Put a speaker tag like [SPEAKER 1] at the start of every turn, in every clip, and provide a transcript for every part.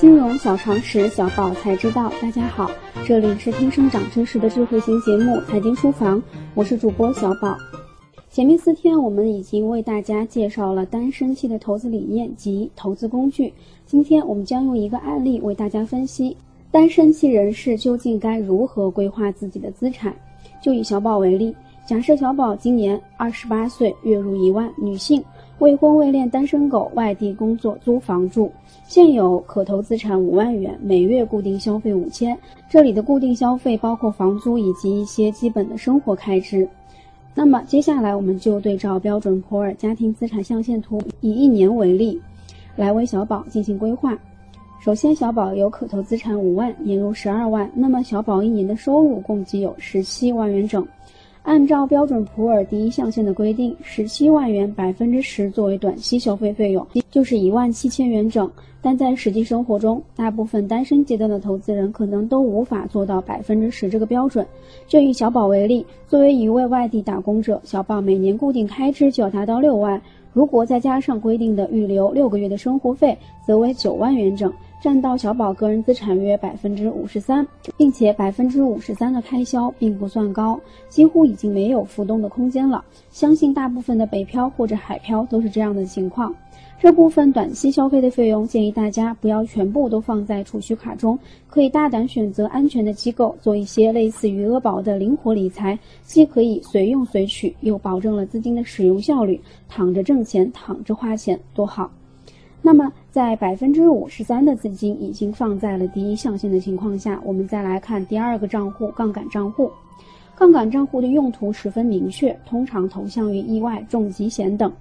[SPEAKER 1] 金融小常识，小宝才知道。大家好，这里是听生长知识的智慧型节目《财经书房》，我是主播小宝。前面四天我们已经为大家介绍了单身期的投资理念及投资工具，今天我们将用一个案例为大家分析单身期人士究竟该如何规划自己的资产。就以小宝为例，假设小宝今年二十八岁，月入一万，女性。未婚未恋单身狗，外地工作租房住，现有可投资产五万元，每月固定消费五千。这里的固定消费包括房租以及一些基本的生活开支。那么接下来我们就对照标准普尔家庭资产象限图，以一年为例，来为小宝进行规划。首先，小宝有可投资产五万，年入十二万，那么小宝一年的收入共计有十七万元整。按照标准普尔第一象限的规定，十七万元百分之十作为短期消费费用，就是一万七千元整。但在实际生活中，大部分单身阶段的投资人可能都无法做到百分之十这个标准。就以小宝为例，作为一位外地打工者，小宝每年固定开支就要达到六万，如果再加上规定的预留六个月的生活费，则为九万元整。占到小宝个人资产约百分之五十三，并且百分之五十三的开销并不算高，几乎已经没有浮动的空间了。相信大部分的北漂或者海漂都是这样的情况。这部分短期消费的费用，建议大家不要全部都放在储蓄卡中，可以大胆选择安全的机构，做一些类似余额宝的灵活理财，既可以随用随取，又保证了资金的使用效率。躺着挣钱，躺着花钱，多好。那么，在百分之五十三的资金已经放在了第一象限的情况下，我们再来看第二个账户——杠杆账户。杠杆账户的用途十分明确，通常投向于意外、重疾险等。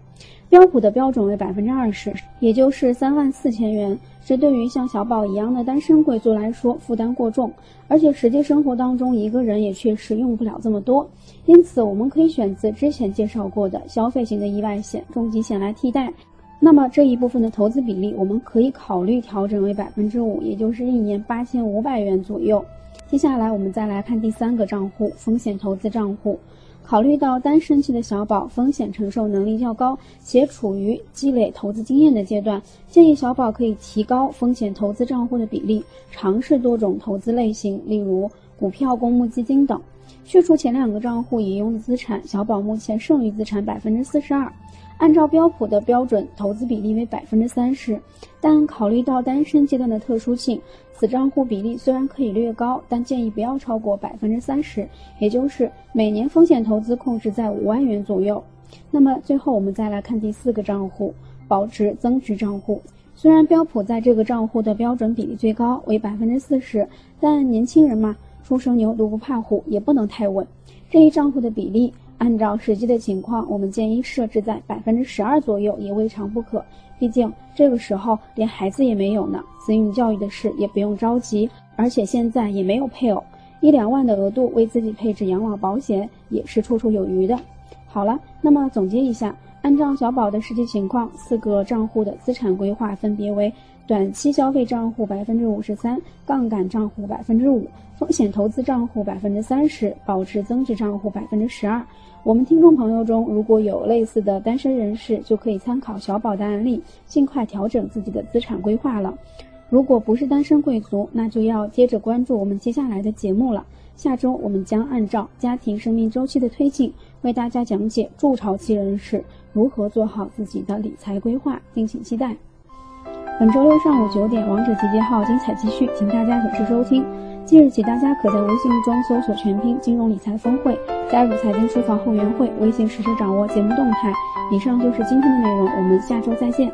[SPEAKER 1] 标普的标准为百分之二十，也就是三万四千元。这对于像小宝一样的单身贵族来说，负担过重，而且实际生活当中一个人也确实用不了这么多。因此，我们可以选择之前介绍过的消费型的意外险、重疾险来替代。那么这一部分的投资比例，我们可以考虑调整为百分之五，也就是一年八千五百元左右。接下来我们再来看第三个账户——风险投资账户。考虑到单身期的小宝风险承受能力较高，且处于积累投资经验的阶段，建议小宝可以提高风险投资账户的比例，尝试多种投资类型，例如股票、公募基金等。去除前两个账户已用的资产，小宝目前剩余资产百分之四十二。按照标普的标准，投资比例为百分之三十，但考虑到单身阶段的特殊性，此账户比例虽然可以略高，但建议不要超过百分之三十，也就是每年风险投资控制在五万元左右。那么最后我们再来看第四个账户——保值增值账户。虽然标普在这个账户的标准比例最高为百分之四十，但年轻人嘛，初生牛犊不怕虎，也不能太稳。这一账户的比例。按照实际的情况，我们建议设置在百分之十二左右也未尝不可。毕竟这个时候连孩子也没有呢，子女教育的事也不用着急，而且现在也没有配偶，一两万的额度为自己配置养老保险也是绰绰有余的。好了，那么总结一下，按照小宝的实际情况，四个账户的资产规划分别为。短期消费账户百分之五十三，杠杆账户百分之五，风险投资账户百分之三十，保值增值账户百分之十二。我们听众朋友中如果有类似的单身人士，就可以参考小宝的案例，尽快调整自己的资产规划了。如果不是单身贵族，那就要接着关注我们接下来的节目了。下周我们将按照家庭生命周期的推进，为大家讲解筑巢期人士如何做好自己的理财规划，敬请期待。本周六上午九点，王者集结号精彩继续，请大家准时收听。即日起，大家可在微信中搜索全拼“金融理财峰会”，加入财经书房后援会，微信实时掌握节目动态。以上就是今天的内容，我们下周再见。